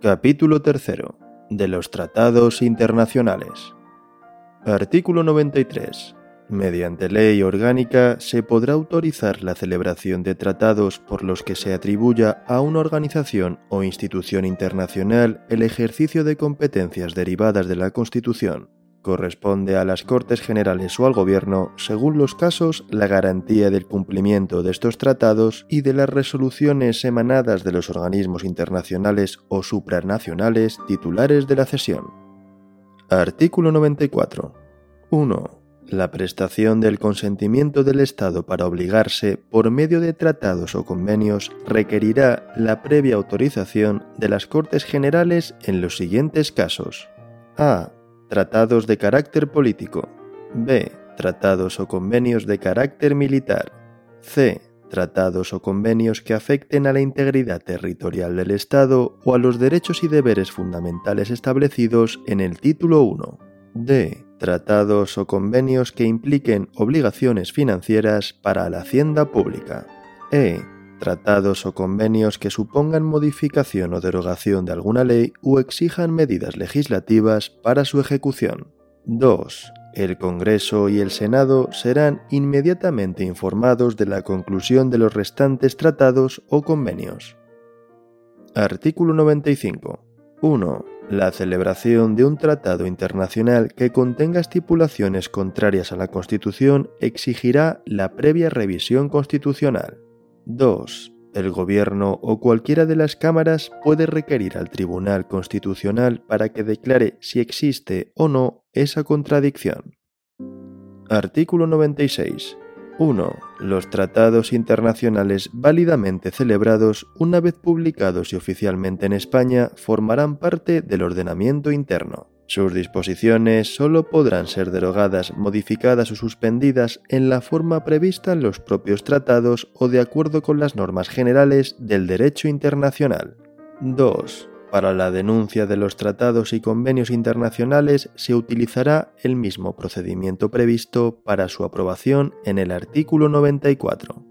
Capítulo 3. De los tratados internacionales. Artículo 93. Mediante ley orgánica se podrá autorizar la celebración de tratados por los que se atribuya a una organización o institución internacional el ejercicio de competencias derivadas de la Constitución. Corresponde a las Cortes Generales o al Gobierno, según los casos, la garantía del cumplimiento de estos tratados y de las resoluciones emanadas de los organismos internacionales o supranacionales titulares de la cesión. Artículo 94. 1 la prestación del consentimiento del Estado para obligarse por medio de tratados o convenios requerirá la previa autorización de las Cortes Generales en los siguientes casos. A. Tratados de carácter político. B. Tratados o convenios de carácter militar. C. Tratados o convenios que afecten a la integridad territorial del Estado o a los derechos y deberes fundamentales establecidos en el título 1. D tratados o convenios que impliquen obligaciones financieras para la hacienda pública. E. Tratados o convenios que supongan modificación o derogación de alguna ley o exijan medidas legislativas para su ejecución. 2. El Congreso y el Senado serán inmediatamente informados de la conclusión de los restantes tratados o convenios. Artículo 95. 1 la celebración de un tratado internacional que contenga estipulaciones contrarias a la Constitución exigirá la previa revisión constitucional. 2. El Gobierno o cualquiera de las cámaras puede requerir al Tribunal Constitucional para que declare si existe o no esa contradicción. Artículo 96. 1. Los tratados internacionales válidamente celebrados, una vez publicados y oficialmente en España, formarán parte del ordenamiento interno. Sus disposiciones solo podrán ser derogadas, modificadas o suspendidas en la forma prevista en los propios tratados o de acuerdo con las normas generales del derecho internacional. 2. Para la denuncia de los tratados y convenios internacionales se utilizará el mismo procedimiento previsto para su aprobación en el artículo 94.